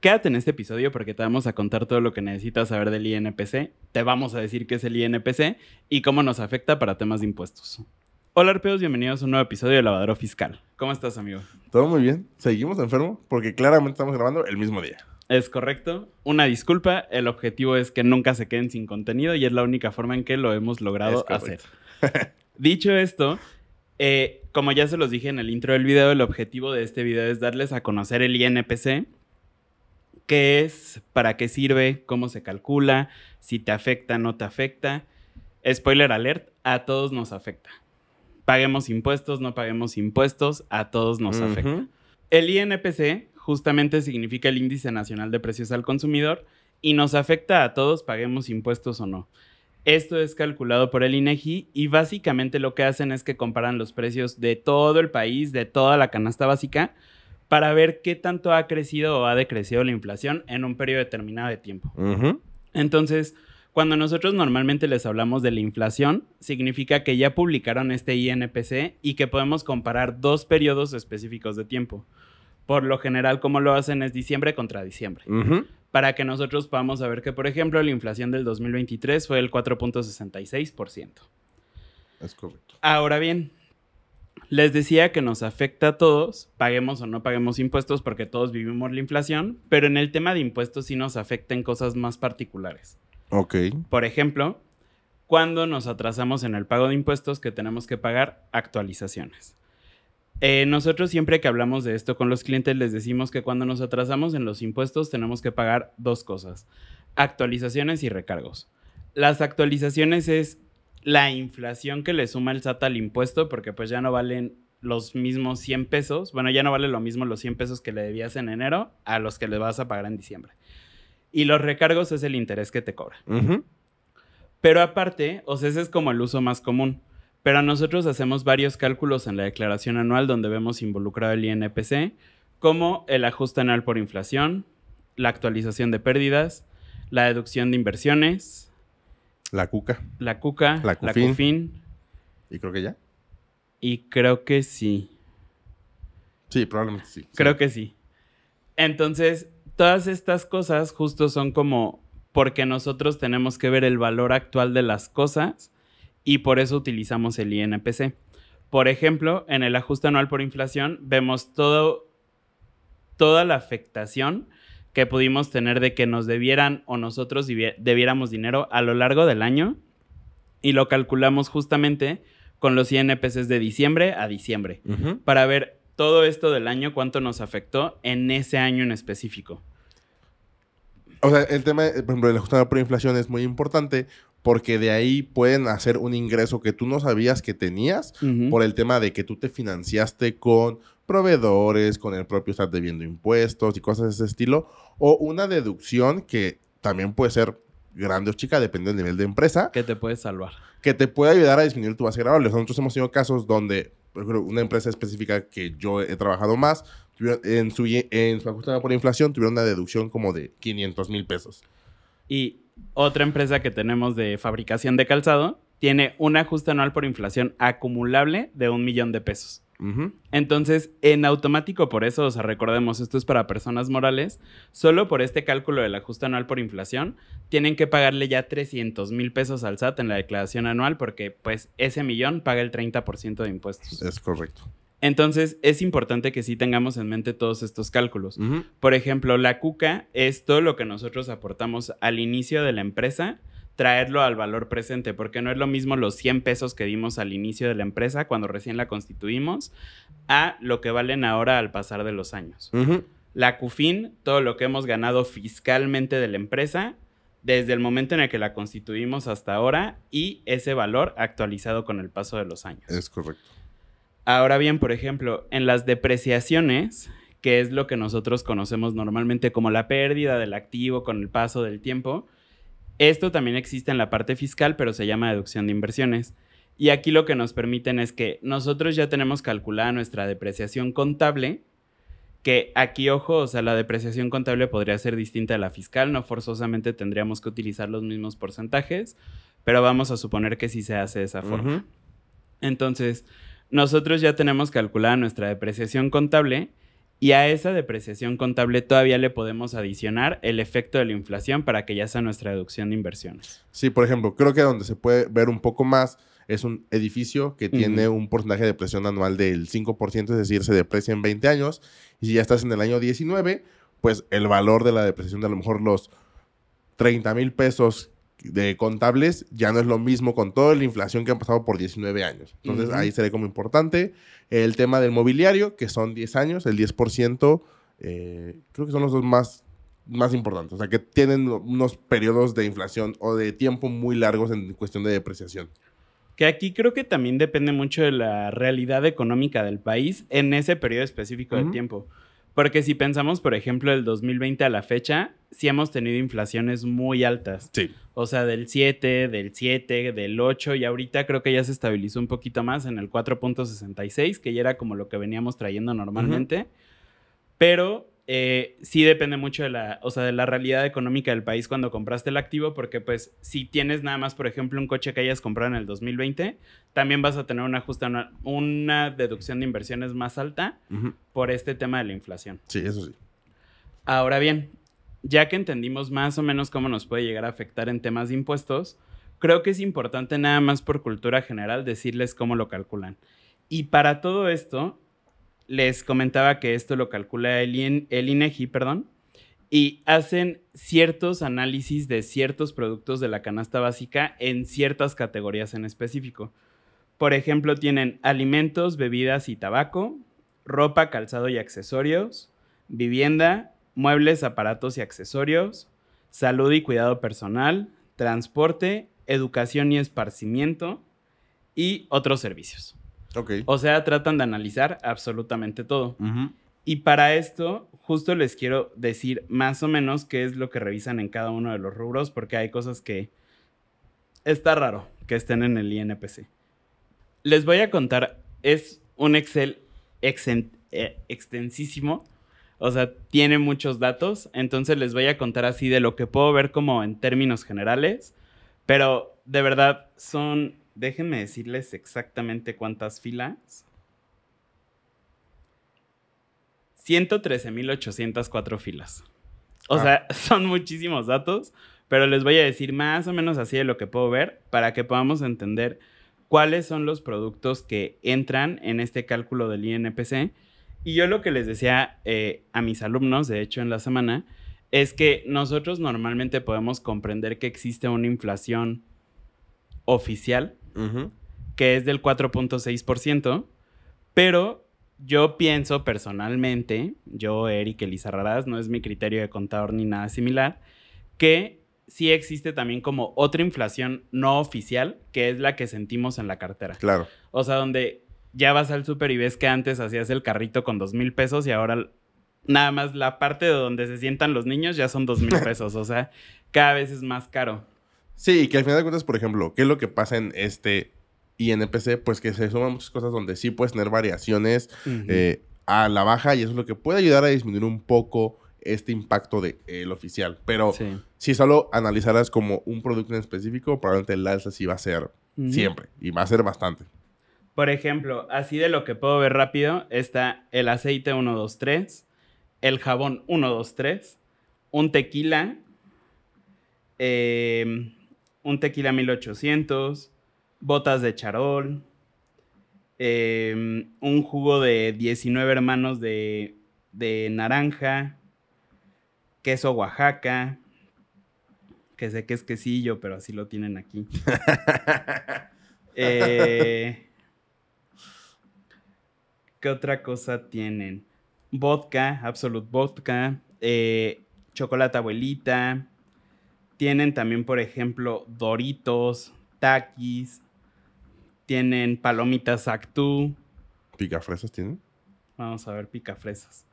Quédate en este episodio porque te vamos a contar todo lo que necesitas saber del INPC, te vamos a decir qué es el INPC y cómo nos afecta para temas de impuestos. Hola arpeos, bienvenidos a un nuevo episodio de Lavadero Fiscal. ¿Cómo estás, amigo? Todo muy bien. Seguimos enfermos porque claramente estamos grabando el mismo día. Es correcto. Una disculpa, el objetivo es que nunca se queden sin contenido y es la única forma en que lo hemos logrado hacer. Dicho esto, eh, como ya se los dije en el intro del video, el objetivo de este video es darles a conocer el INPC, qué es, para qué sirve, cómo se calcula, si te afecta, no te afecta. Spoiler alert, a todos nos afecta. Paguemos impuestos, no paguemos impuestos, a todos nos afecta. El INPC justamente significa el Índice Nacional de Precios al Consumidor y nos afecta a todos, paguemos impuestos o no. Esto es calculado por el INEGI y básicamente lo que hacen es que comparan los precios de todo el país, de toda la canasta básica, para ver qué tanto ha crecido o ha decrecido la inflación en un periodo determinado de tiempo. Entonces, cuando nosotros normalmente les hablamos de la inflación, significa que ya publicaron este INPC y que podemos comparar dos periodos específicos de tiempo. Por lo general, como lo hacen es diciembre contra diciembre. Para que nosotros podamos saber que, por ejemplo, la inflación del 2023 fue el 4.66%. Es correcto. Ahora bien, les decía que nos afecta a todos, paguemos o no paguemos impuestos porque todos vivimos la inflación, pero en el tema de impuestos sí nos afecta en cosas más particulares. Ok. Por ejemplo, cuando nos atrasamos en el pago de impuestos que tenemos que pagar actualizaciones. Eh, nosotros siempre que hablamos de esto con los clientes les decimos que cuando nos atrasamos en los impuestos tenemos que pagar dos cosas, actualizaciones y recargos. Las actualizaciones es la inflación que le suma el SAT al impuesto porque pues ya no valen los mismos 100 pesos, bueno ya no vale lo mismo los 100 pesos que le debías en enero a los que le vas a pagar en diciembre. Y los recargos es el interés que te cobra. Pero aparte, o sea, ese es como el uso más común. Pero nosotros hacemos varios cálculos en la declaración anual donde vemos involucrado el INPC, como el ajuste anual por inflación, la actualización de pérdidas, la deducción de inversiones, La cuca. la CUCA, La la CUFIN. CUFIN, Y creo que ya. y creo que sí. Sí, probablemente sí. Creo que sí. Entonces, todas estas cosas justo son como porque nosotros tenemos que ver el valor actual de las cosas y por eso utilizamos el INPC. Por ejemplo, en el ajuste anual por inflación vemos todo, toda la afectación que pudimos tener de que nos debieran o nosotros debi- debiéramos dinero a lo largo del año. Y lo calculamos justamente con los INPCs de diciembre a diciembre. Para ver todo esto del año, cuánto nos afectó en ese año en específico. O sea, el tema, eh, por ejemplo, por inflación es muy importante porque de ahí pueden hacer un ingreso que tú no sabías que tenías por el tema de que tú te financiaste con proveedores, con el propio estar debiendo impuestos y cosas de ese estilo, o una deducción que también puede ser grande o chica, depende del nivel de empresa, que te puedes salvar. que te puede ayudar a disminuir tu base gravable. Nosotros hemos tenido casos donde, por ejemplo, una empresa específica que yo he trabajado más, en su, en su ajustada por inflación tuvieron una deducción como de 500 mil pesos. Y otra empresa que tenemos de fabricación de calzado tiene un ajuste anual por inflación acumulable de un millón de pesos. Entonces, en automático, por eso, o sea, recordemos, esto es para personas morales, solo por este cálculo del ajuste anual por inflación, tienen que pagarle ya 300 mil pesos al SAT en la declaración anual porque, pues, ese millón paga el 30% de impuestos. Es correcto. Entonces, es importante que sí tengamos en mente todos estos cálculos. Por ejemplo, la cuca es todo lo que nosotros aportamos al inicio de la empresa, traerlo al valor presente, porque no es lo mismo los 100 pesos que dimos al inicio de la empresa cuando recién la constituimos a lo que valen ahora al pasar de los años. La CUFIN, todo lo que hemos ganado fiscalmente de la empresa desde el momento en el que la constituimos hasta ahora y ese valor actualizado con el paso de los años. Es correcto. Ahora bien, por ejemplo, en las depreciaciones, que es lo que nosotros conocemos normalmente como la pérdida del activo con el paso del tiempo, esto también existe en la parte fiscal, pero se llama deducción de inversiones. Y aquí lo que nos permiten es que nosotros ya tenemos calculada nuestra depreciación contable, que aquí, ojo, o sea, la depreciación contable podría ser distinta a la fiscal, no forzosamente tendríamos que utilizar los mismos porcentajes, pero vamos a suponer que sí se hace de esa forma. Entonces, nosotros ya tenemos calculada nuestra depreciación contable Y a esa depreciación contable todavía le podemos adicionar el efecto de la inflación para que ya sea nuestra deducción de inversiones. Sí, por ejemplo, creo que donde se puede ver un poco más es un edificio que tiene un porcentaje de depresión anual del 5%, es decir, se deprecia en 20 años. Y si ya estás en el año 19, pues el valor de la depreciación de a lo mejor los 30 mil pesos de contables ya no es lo mismo con toda la inflación que han pasado por 19 años. Entonces ahí sería como importante. El tema del mobiliario, que son 10 años, el 10%, eh, creo que son los dos más, más importantes. O sea, que tienen unos periodos de inflación o de tiempo muy largos en cuestión de depreciación. Que aquí creo que también depende mucho de la realidad económica del país en ese periodo específico de tiempo. Porque si pensamos, por ejemplo, del 2020 a la fecha, sí hemos tenido inflaciones muy altas. Sí. O sea, del 7, del 7, del 8 y ahorita creo que ya se estabilizó un poquito más en el 4.66, que ya era como lo que veníamos trayendo normalmente. Pero eh, sí depende mucho de la, o sea, de la realidad económica del país cuando compraste el activo, porque pues si tienes nada más, por ejemplo, un coche que hayas comprado en el 2020, también vas a tener una justa, una, deducción de inversiones más alta por este tema de la inflación. Sí, eso sí. Ahora bien, ya que entendimos más o menos cómo nos puede llegar a afectar en temas de impuestos, creo que es importante nada más por cultura general decirles cómo lo calculan. Y para todo esto, les comentaba que esto lo calcula el, el INEGI, perdón, y hacen ciertos análisis de ciertos productos de la canasta básica en ciertas categorías en específico. Por ejemplo, tienen alimentos, bebidas y tabaco, ropa, calzado y accesorios, vivienda, muebles, aparatos y accesorios, salud y cuidado personal, transporte, educación y esparcimiento y otros servicios. O sea, tratan de analizar absolutamente todo. Y para esto, justo les quiero decir más o menos qué es lo que revisan en cada uno de los rubros, porque hay cosas que está raro que estén en el INPC. Les voy a contar, es un Excel eh, extensísimo, o sea, tiene muchos datos, entonces les voy a contar así de lo que puedo ver como en términos generales, pero de verdad son Déjenme decirles exactamente cuántas filas. 113.804 filas. O ah. sea, son muchísimos datos, pero les voy a decir más o menos así de lo que puedo ver para que podamos entender cuáles son los productos que entran en este cálculo del INPC. Y yo lo que les decía eh, a mis alumnos, de hecho, en la semana, es que nosotros normalmente podemos comprender que existe una inflación oficial que es del 4.6%, pero yo pienso personalmente, yo, Eric Elizarraraz, no es mi criterio de contador ni nada similar, que sí existe también como otra inflación no oficial, que es la que sentimos en la cartera. Claro. O sea, donde ya vas al súper y ves que antes hacías el carrito con dos mil pesos y ahora nada más la parte de donde se sientan los niños ya son dos mil pesos. o sea, cada vez es más caro. Sí, y que al final de cuentas, por ejemplo, ¿qué es lo que pasa en este INPC? Pues que se suman muchas cosas donde sí puedes tener variaciones eh, a la baja y eso es lo que puede ayudar a disminuir un poco este impacto del de, oficial. Pero si solo analizaras como un producto en específico, probablemente el alza sí va a ser siempre y va a ser bastante. Por ejemplo, así de lo que puedo ver rápido, está el aceite 123, el jabón 123, un tequila, eh, un tequila 1800, botas de charol, em, un jugo de 19 hermanos de, de naranja, queso Oaxaca, que sé que es quesillo, pero así lo tienen aquí. Eh, ¿Qué otra cosa tienen? Vodka, Absolute Vodka, eh, chocolate abuelita, tienen también, por ejemplo, Doritos, Takis. Tienen palomitas Actú. ¿Picafresas tienen? Vamos a ver, picafresas.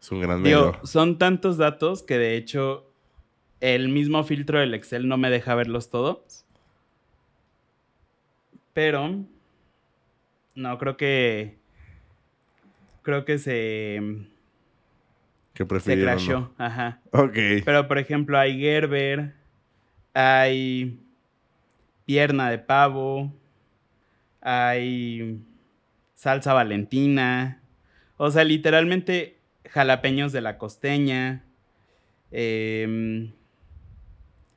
Es un gran medio. son tantos datos que de hecho el mismo filtro del Excel no me deja verlos todos. Pero no creo que creo que se que Se crashó, ajá. Ok. Pero, por ejemplo, hay Gerber, hay pierna de pavo, hay salsa valentina, O sea, literalmente jalapeños de la costeña, em,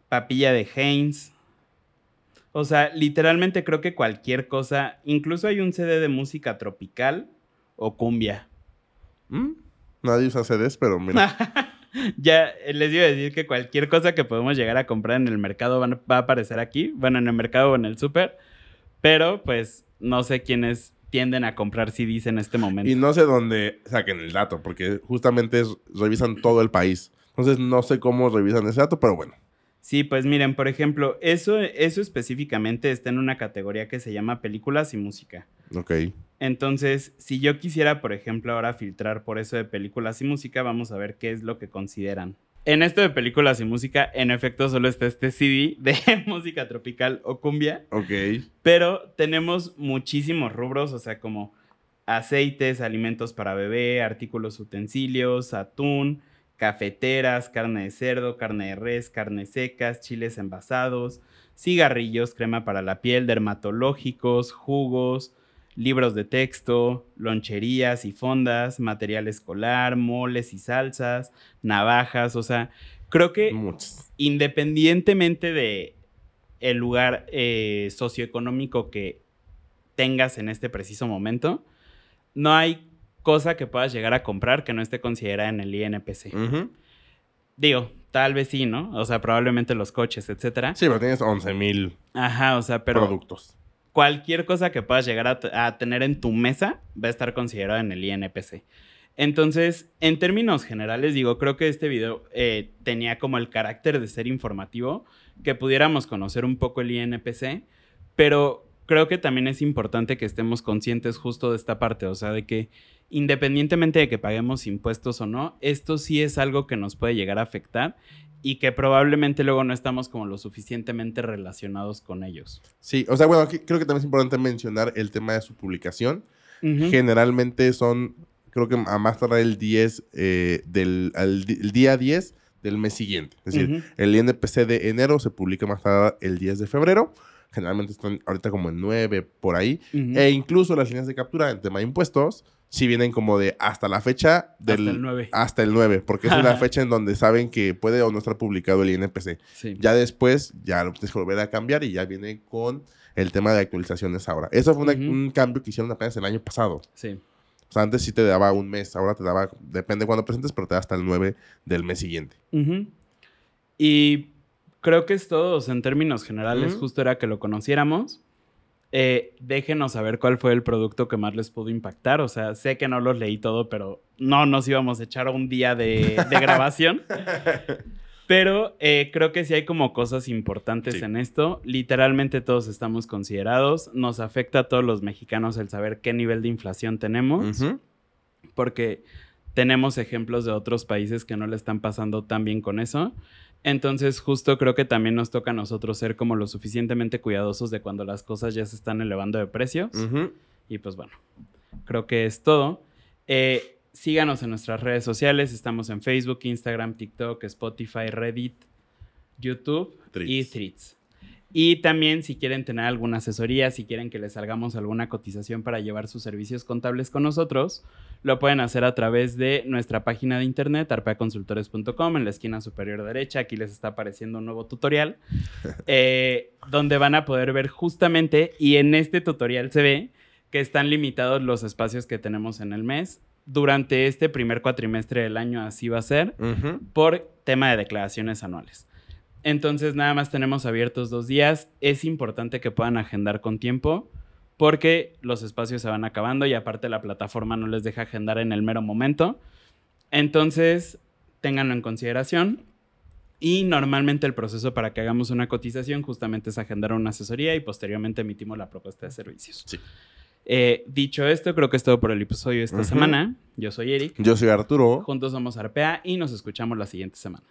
papilla de Heinz. O sea, literalmente creo que cualquier cosa, incluso hay un CD de música tropical o cumbia. ¿Mm? Nadie usa CDs, pero mira. ya eh, les iba a decir que cualquier cosa que podemos llegar a comprar en el mercado va a aparecer aquí, bueno, en el mercado o en el súper, pero pues no sé quiénes tienden a comprar CDs en este momento. Y no sé dónde saquen el dato, porque justamente revisan todo el país. Entonces no sé cómo revisan ese dato, pero bueno. Sí, pues miren, por ejemplo, eso, eso específicamente está en una categoría que se llama películas y música. Ok. Entonces, si yo quisiera, por ejemplo, ahora filtrar por eso de películas y música, vamos a ver qué es lo que consideran. En esto de películas y música, en efecto, solo está este CD de música tropical o cumbia. Ok. Pero tenemos muchísimos rubros, o sea, como aceites, alimentos para bebé, artículos utensilios, atún, cafeteras, carne de cerdo, carne de res, carnes secas, chiles envasados, cigarrillos, crema para la piel, dermatológicos, jugos, libros de texto, loncherías y fondas, material escolar, moles y salsas, navajas, o sea, creo que independientemente de el lugar eh, socioeconómico que tengas en este preciso momento, no hay cosa que puedas llegar a comprar que no esté considerada en el INPC. Digo, tal vez sí, ¿no? O sea, probablemente los coches, etcétera. Sí, pero tienes 11 mil Ajá, o sea, pero productos. Cualquier cosa que puedas llegar a, tener en tu mesa va a estar considerada en el INPC. Entonces, en términos generales, digo, creo que este video eh, tenía como el carácter de ser informativo, que pudiéramos conocer un poco el INPC, pero creo que también es importante que estemos conscientes justo de esta parte, o sea, de que independientemente de que paguemos impuestos o no, esto sí es algo que nos puede llegar a afectar y que probablemente luego no estamos como lo suficientemente relacionados con ellos. Sí, o sea, bueno, creo que también es importante mencionar el tema de su publicación. Generalmente son, creo que a más tardar el 10 eh, del el día 10 del mes siguiente. Es decir, el INPC de enero se publica más tarde el 10 de febrero generalmente están ahorita como en 9 por ahí. E incluso las líneas de captura en tema de impuestos, si vienen como de hasta la fecha del... Hasta el 9. Hasta el 9, porque es la fecha en donde saben que puede o no estar publicado el INPC. Ya después, ya lo tienes que volver a cambiar y ya viene con el tema de actualizaciones ahora. Eso fue un cambio que hicieron apenas el año pasado. Sí. O sea, antes sí te daba un mes, ahora te daba, depende de cuándo presentes, pero te da hasta el 9 del mes siguiente. Y creo que es todo. en términos generales, justo era que lo conociéramos. Eh, déjenos saber cuál fue el producto que más les pudo impactar. O sea, sé que no los leí todo, pero no nos íbamos a echar un día de, grabación. Pero eh, creo que sí hay como cosas importantes en esto. Literalmente todos estamos considerados. Nos afecta a todos los mexicanos el saber qué nivel de inflación tenemos. Porque tenemos ejemplos de otros países que no le están pasando tan bien con eso. Entonces, justo creo que también nos toca a nosotros ser como lo suficientemente cuidadosos de cuando las cosas ya se están elevando de precios. Y pues bueno, creo que es todo. Eh, síganos en nuestras redes sociales. Estamos en Facebook, Instagram, TikTok, Spotify, Reddit, YouTube y Threads. Y también si quieren tener alguna asesoría, si quieren que les salgamos alguna cotización para llevar sus servicios contables con nosotros, lo pueden hacer a través de nuestra página de internet, arpeaconsultores.com, en la esquina superior derecha. Aquí les está apareciendo un nuevo tutorial, eh, donde van a poder ver justamente, y en este tutorial se ve que están limitados los espacios que tenemos en el mes. Durante este primer cuatrimestre del año así va a ser, por tema de declaraciones anuales. Entonces nada más tenemos abiertos dos días. Es importante que puedan agendar con tiempo porque los espacios se van acabando y aparte la plataforma no les deja agendar en el mero momento. Entonces, ténganlo en consideración. Y normalmente el proceso para que hagamos una cotización justamente es agendar una asesoría y posteriormente emitimos la propuesta de servicios. Sí. Eh, dicho esto, creo que es todo por el episodio de esta semana. Yo soy Eric. Yo soy Arturo. Juntos somos Arpea y nos escuchamos la siguiente semana.